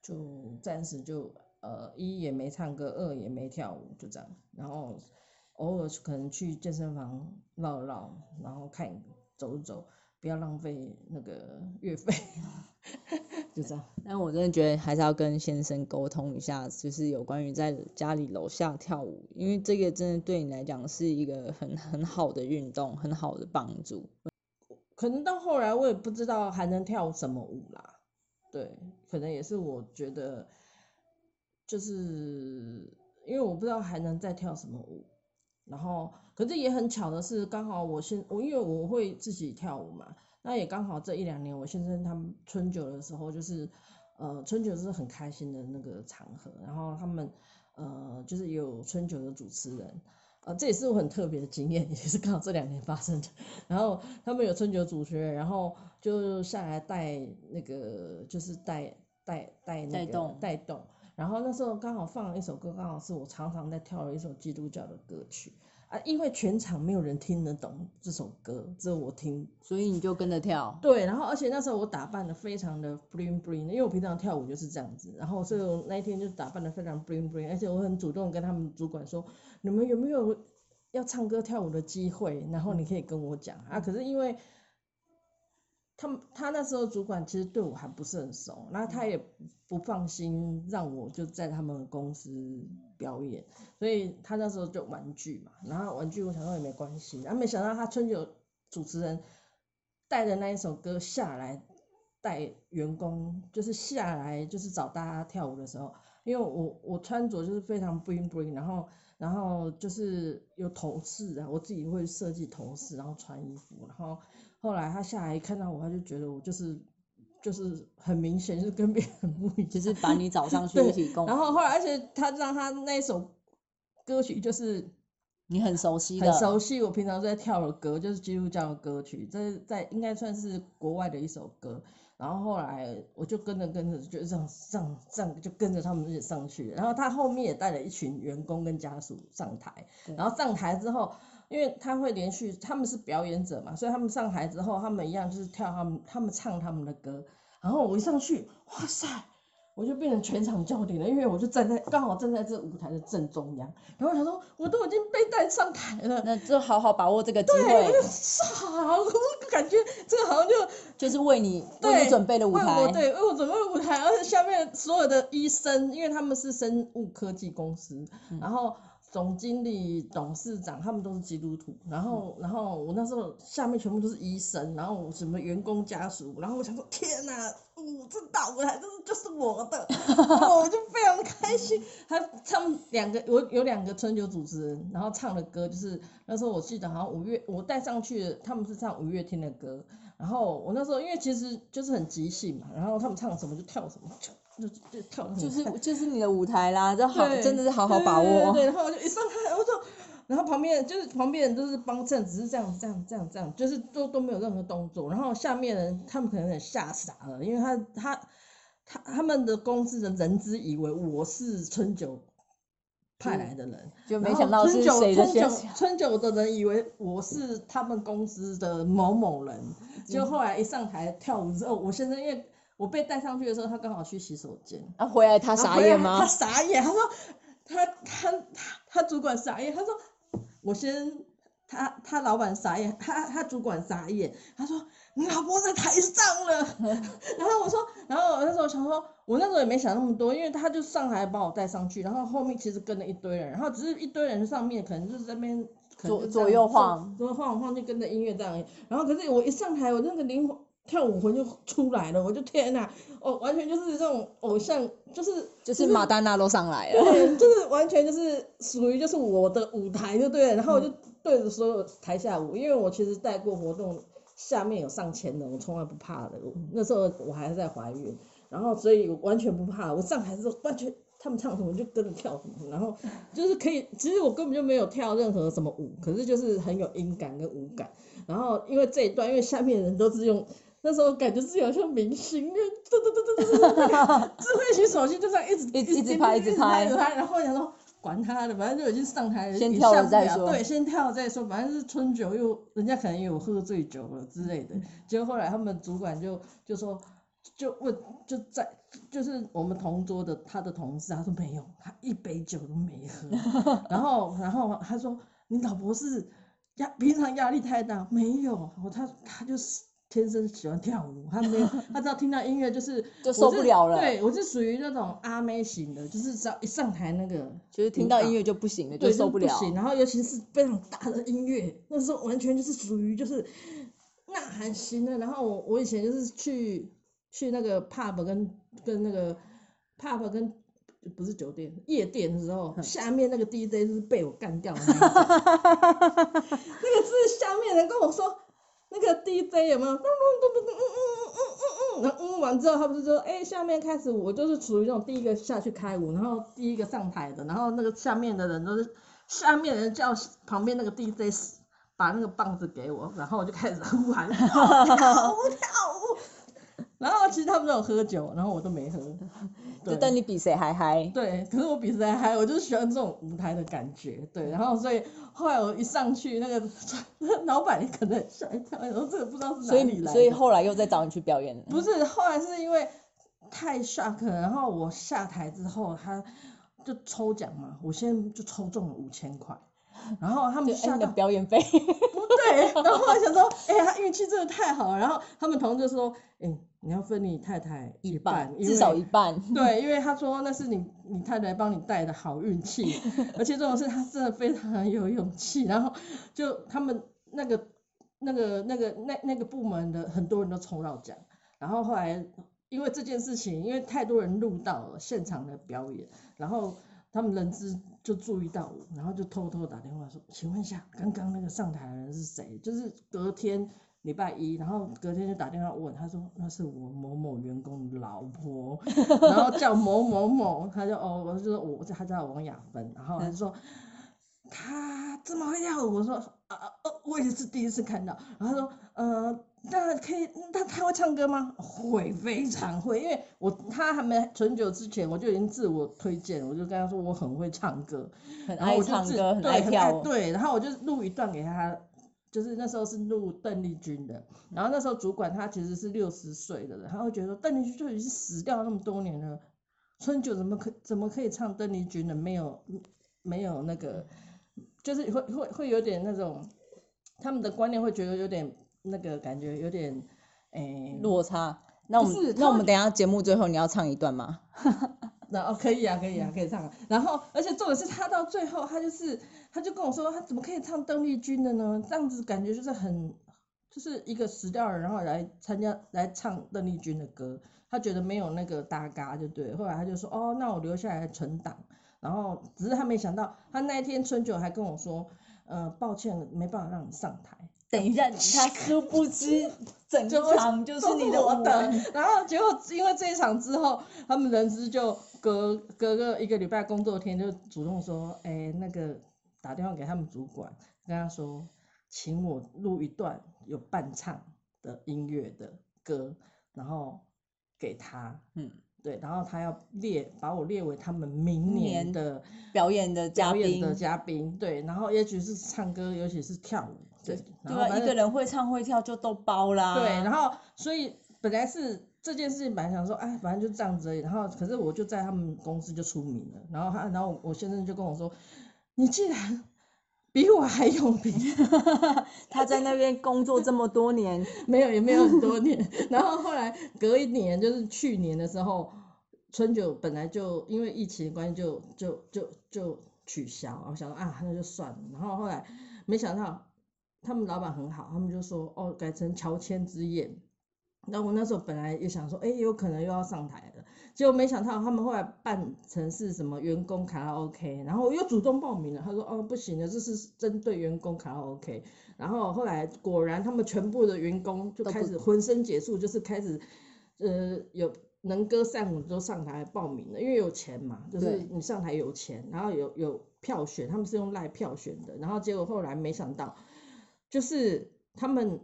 就暂时就呃一也没唱歌，二也没跳舞，就这样，然后偶尔可能去健身房绕绕，然后看走走，不要浪费那个月费，就这样。但我真的觉得还是要跟先生沟通一下，就是有关于在家里楼下跳舞，因为这个真的对你来讲是一个很很好的运动，很好的帮助。可能到后来我也不知道还能跳什么舞啦，对，可能也是我觉得，就是因为我不知道还能再跳什么舞，然后可是也很巧的是，刚好我现我因为我会自己跳舞嘛，那也刚好这一两年我先生他们春酒的时候就是，呃春酒是很开心的那个场合，然后他们呃就是有春酒的主持人。呃，这也是我很特别的经验，也是刚好这两年发生的。然后他们有春酒主持人，然后就下来带那个，就是带带带那个带动带动。然后那时候刚好放了一首歌，刚好是我常常在跳的一首基督教的歌曲啊，因为全场没有人听得懂这首歌，只有我听。所以你就跟着跳，对，然后而且那时候我打扮的非常的 bling bling，因为我平常跳舞就是这样子，然后所以我那一天就打扮的非常 bling bling，而且我很主动跟他们主管说，你们有没有要唱歌跳舞的机会？然后你可以跟我讲啊。可是因为他们他那时候主管其实对我还不是很熟，然后他也不放心让我就在他们公司表演，所以他那时候就玩具嘛，然后玩具我想说也没关系，然后没想到他春酒主持人带的那一首歌下来带员工就是下来就是找大家跳舞的时候，因为我我穿着就是非常 bling bling，然后然后就是有头饰啊，我自己会设计头饰，然后穿衣服，然后后来他下来看到我，他就觉得我就是就是很明显就是跟别人不一样，(laughs) 就是把你找上去一起共，然后后来而且他让他那一首歌曲就是。你很熟悉的，很熟悉，我平常在跳的歌就是基督教的歌曲，这是在应该算是国外的一首歌。然后后来我就跟着跟着，就这样这样这样就跟着他们一起上去。然后他后面也带了一群员工跟家属上台，然后上台之后，因为他会连续，他们是表演者嘛，所以他们上台之后，他们一样就是跳他们他们唱他们的歌。然后我一上去，哇塞！我就变成全场焦点了，因为我就站在刚好站在这舞台的正中央，然后我想说，我都已经被带上台了，那就好好把握这个机对，我就，傻，我就感觉这个好像就就是为你为对你准备的舞台，对，为我准备的舞台，而且下面所有的医生，因为他们是生物科技公司，嗯然后总经理、董事长他们都是基督徒，然后然后我那时候下面全部都是医生，然后什么员工家属，然后我想说天哪，哦，这大舞台这是就是我的，(laughs) 哦我就非常开心。还他们两个，我有两个春酒主持人，然后唱的歌就是那时候我记得好像五月我带上去，他们是唱五月天的歌，然后我那时候因为其实就是很即兴嘛，然后他们唱什么就跳什么，就就就跳得很就是就是你的舞台啦，这好对真的是好好把握。对对对，然后我就一上台，我说，然后旁边就是旁边人都是帮衬，只是这样这样这样这样，就是都都没有任何动作。然后下面人他们可能有点吓傻了，因为他他他他们的公司的人资以为我是春酒派来的人，就没然后想到是春酒谁的春酒先春酒的人以为我是他们公司的某某人，就后来一上台跳舞之后，我先生因为我被带上去的时候，他刚好去洗手间。啊，回来他回来他傻眼吗？他傻眼，他说他他他他主管傻眼，他说我先他他老板傻眼，他他主管傻眼，他说你老婆在台上了，(laughs) 然后我说，然后我那时候想说，我那时候也没想那么多，因为他就上台把我带上去，然后后面其实跟了一堆人，然后只是一堆人上面可能就是这边。左左右晃左右晃晃就跟着音乐这样，然后可是我一上台，我那个灵魂跳舞魂就出来了，我就天哪，哦，完全就是这种偶像，就是就是马丹娜都上来了，对，(laughs) 就是完全就是属于就是我的舞台就对了，然后我就对着所有台下舞，因为我其实带过活动，下面有上千人，我从来不怕的。那时候我还在怀孕，然后所以我完全不怕。我上台之后完全他们唱什么就跟着跳什么，然后 (laughs) 就是可以，其实我根本就没有跳任何什么舞，可是就是很有音感跟舞感。然后因为这一段，因为下面的人都是用。那时候感觉是好像明星，就噔噔噔噔噔噔噔，(laughs) 智慧型手机就这样一直一直一直点拍一直拍一直拍，然后我想说管他的，反正就已经上台了，也先跳了再说对，先跳了再说，反正是春酒又人家可能有喝醉酒了之类的。结果后来他们主管就就说，就问就在就是我们同桌的他的同事，他说没有，他一杯酒都没喝。(laughs) 然后然后他说你老婆是压平常压力太大，没有，我他他就是。天生喜欢跳舞，他没有，他只要听到音乐就是 (laughs) 就受不了了对我是属于那种阿妹型的，就是只要一上台那个就是听到音乐就不行了，就，受了。不行。然后尤其是非常大的音乐，那时候完全就是属于就是呐喊型的。然后我我以前就是去去那个 pub 跟跟那个 pub 跟不是酒店夜店的时候，下面那个 DJ 就是被我干掉的那一种。(laughs) 那个是下面人跟我说。那个 DJ 有没有？咚咚咚咚咚，嗯嗯嗯嗯嗯嗯，然后嗯完之后，他不是说，哎、下面开始舞，我就是属于那种第一个下去开舞，然后第一个上台的，然后那个下面的人都是，下面人叫旁边那个 DJ 把那个棒子给我，然后我就开始呼喊 (laughs) (laughs) 跳舞跳舞，然后其实他们都有喝酒，然后我都没喝，(laughs) 就等你比谁还嗨。对，可是我比谁还，我就是喜欢这种舞台的感觉，对，然后所以后来我一上去，那个 (laughs) 老板可能吓一跳，然后这个不知道是哪里来的，所以后来又再找你去表演了。不是，后来是因为太 shock，了然后我下台之后，他就抽奖嘛，我先就抽中了五千块，然后他们就哎你的表演费，(laughs) 不对，然后我想说，哎、他运气真的太好了，然后他们同事就说，哎、你要分你太太一半，因至少一半。对，因为他说那是你你太太帮你带的好运气，而且这种事他真的非常有勇气，然后就他们那个那个那个那那个部门的很多人都冲到奖，然后后来因为这件事情，因为太多人录到了现场的表演，然后他们人资就注意到我，然后就偷偷打电话说，请问一下，刚刚那个上台的人是谁？就是隔天礼拜一，然后隔天就打电话问，他说那是我某某员工的老婆，(laughs) 然后叫某某某，他就哦，我就说我他叫王雅芬，然后他就说。他这么会跳舞，我说啊呃，我也是第一次看到。然后他说，呃，那可以，他他会唱歌吗？会，非常会。因为我他还没存久之前，我就已经自我推荐，我就跟他说我很会唱歌，很爱唱歌，很爱跳舞。对，然后我就录一段给他，就是那时候是录邓丽君的。然后那时候主管他其实是六十岁的人，他会觉得邓丽君就已经死掉那么多年了，春九怎么可怎么可以唱邓丽君的？没有没有那个。就是会会会有点那种，他们的观念会觉得有点那个感觉有点，诶落差。那我们那我们等下节目最后你要唱一段吗？(laughs) 那哦可以啊可以啊可以唱。然后而且重点是他到最后他就是他就跟我说他怎么可以唱邓丽君的呢？这样子感觉就是很就是一个死掉人然后来参加来唱邓丽君的歌，他觉得没有那个搭嘎就对。后来他就说哦那我留下来存档。然后只是他没想到，他那一天春酒还跟我说，呃，抱歉，没办法让你上台。等一下，他殊不知整场就是你的的。然后结果因为这一场之后，他们人资就隔隔个一个礼拜工作天就主动说，哎，那个打电话给他们主管，跟他说，请我录一段有伴唱的音乐的歌，然后给他。嗯。对，然后他要列把我列为他们明年的表演的嘉宾的嘉宾，对，然后也许是唱歌，尤其是跳舞，对，对啊，一个人会唱会跳就都包啦。对，然后所以本来是这件事情本来想说，哎，反正就这样子，然后可是我就在他们公司就出名了，然后他，然后我先生就跟我说，你既然。比我还有名，(laughs) 他在那边工作这么多年，(laughs) 没有也没有很多年。(laughs) 然后后来隔一年，就是去年的时候，春酒本来就因为疫情关系就就就就取消，我想说啊那就算了。然后后来没想到他们老板很好，他们就说哦改成乔迁之宴。那我那时候本来也想说，哎有可能又要上台了。结果没想到他们后来办成是什么员工卡拉 OK，然后我又主动报名了。他说哦不行的，这是针对员工卡拉 OK。然后后来果然他们全部的员工就开始浑身解数，就是开始呃有能歌善舞都上台报名了，因为有钱嘛，就是你上台有钱，然后有有票选，他们是用赖票选的。然后结果后来没想到，就是他们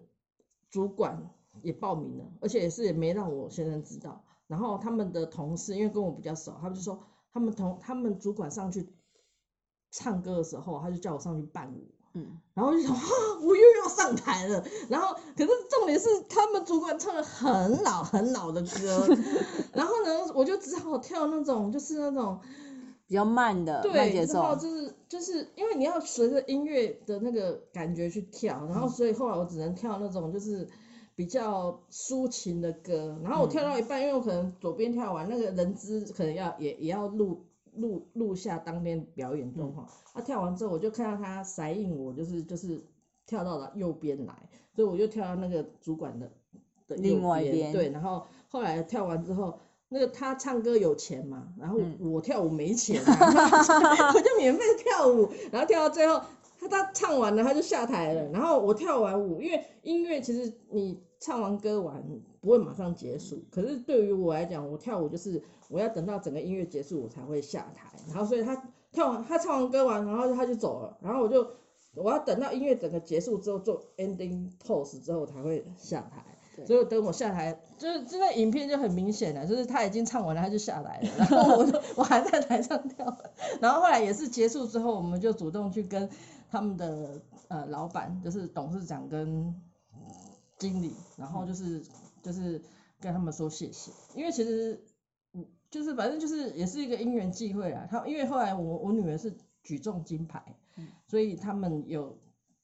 主管也报名了，而且也是也没让我先生知道。然后他们的同事因为跟我比较熟，他们就说他们同他们主管上去唱歌的时候，他就叫我上去伴舞，嗯，然后就想 (laughs) 啊，我又要上台了。然后可是重点是他们主管唱了很老很老的歌，(laughs) 然后呢，我就只好跳那种就是那种比较慢的慢节奏，就是就是因为你要随着音乐的那个感觉去跳，然后所以后来我只能跳那种就是。比较抒情的歌，然后我跳到一半，因为我可能左边跳完，那个人资可能要也也要录录录下当天表演状况。他跳完之后，我就看到他甩应我，就是就是跳到了右边来，所以我就跳到那个主管的的另外一边。对，然后后来跳完之后，那个他唱歌有钱嘛，然后我跳舞没钱，(laughs) 我就免费跳舞，然后跳到最后，他他唱完了他就下台了，然后我跳完舞，因为音乐其实你。唱完歌完不会马上结束，可是对于我来讲，我跳舞就是我要等到整个音乐结束我才会下台，然后所以他跳完他唱完歌完，然后他就走了，然后我就我要等到音乐整个结束之后做 ending pose 之后才会下台，所以等我下台，就是这个影片就很明显了，就是他已经唱完了他就下来了，然后我就我还在台上跳，然后后来也是结束之后，我们就主动去跟他们的呃老板，就是董事长跟。经理，然后就是就是跟他们说谢谢，因为其实嗯就是反正就是也是一个因缘际会啊。他因为后来我我女儿是举重金牌，所以他们有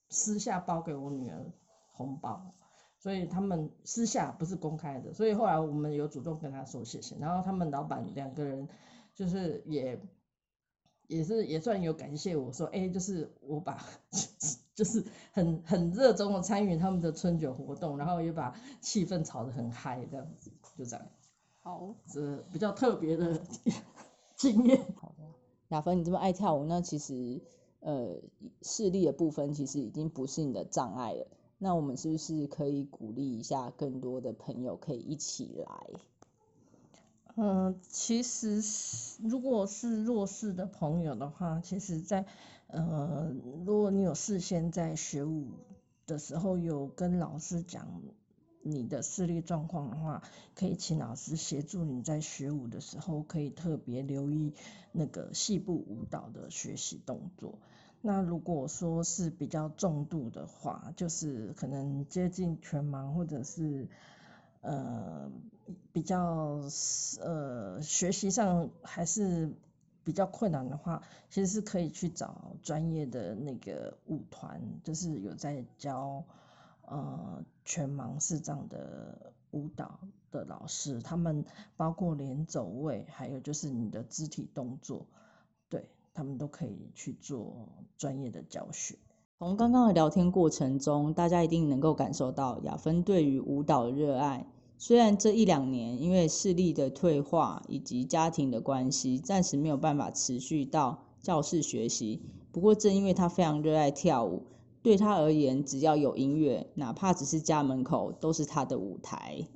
私下包给我女儿红包，所以他们私下不是公开的，所以后来我们有主动跟他说谢谢。然后他们老板两个人就是也也是也算有感谢我说，哎，就是我把 (laughs) 就是很很热衷的参与他们的春酒活动，然后也把气氛炒得很嗨，这样子就这样。好，这比较特别的 (laughs) 经验。好的，雅芬，你这么爱跳舞，那其实呃视力的部分其实已经不是你的障碍了。那我们是不是可以鼓励一下更多的朋友可以一起来？嗯，其实是如果是弱势的朋友的话，其实在呃，如果你有事先在学舞的时候有跟老师讲你的视力状况的话，可以请老师协助你在学舞的时候，可以特别留意那个细部舞蹈的学习动作。那如果说是比较重度的话，就是可能接近全盲或者是呃。比较呃学习上还是比较困难的话，其实是可以去找专业的那个舞团，就是有在教呃全盲视障的舞蹈的老师，他们包括连走位，还有就是你的肢体动作，他们都可以去做专业的教学。从刚刚的聊天过程中，大家一定能够感受到雅芬对于舞蹈的热爱。虽然这一两年因为视力的退化以及家庭的关系，暂时没有办法持续到教室学习，不过正因为他非常热爱跳舞，对他而言，只要有音乐，哪怕只是家门口，都是他的舞台。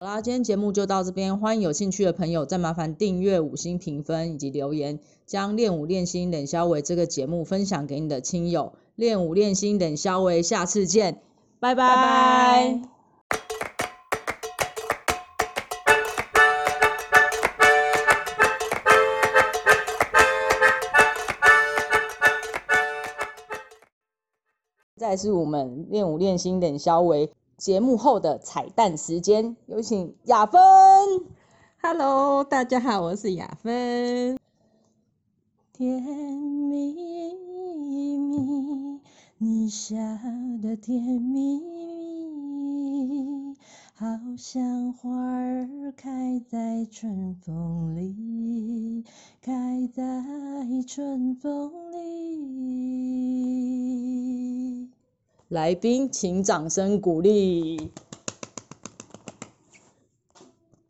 好啦，今天节目就到这边，欢迎有兴趣的朋友再麻烦订阅、五星评分以及留言，将练舞练心冷消维这个节目分享给你的亲友。练舞练心冷消维，下次见，拜拜。再是我们练武练心冷消维节目后的彩蛋时间，有请雅芬。Hello，大家好，我是雅芬。甜蜜蜜，你笑的甜蜜蜜，好像花儿开在春风里，开在春风里。来宾，请掌声鼓励。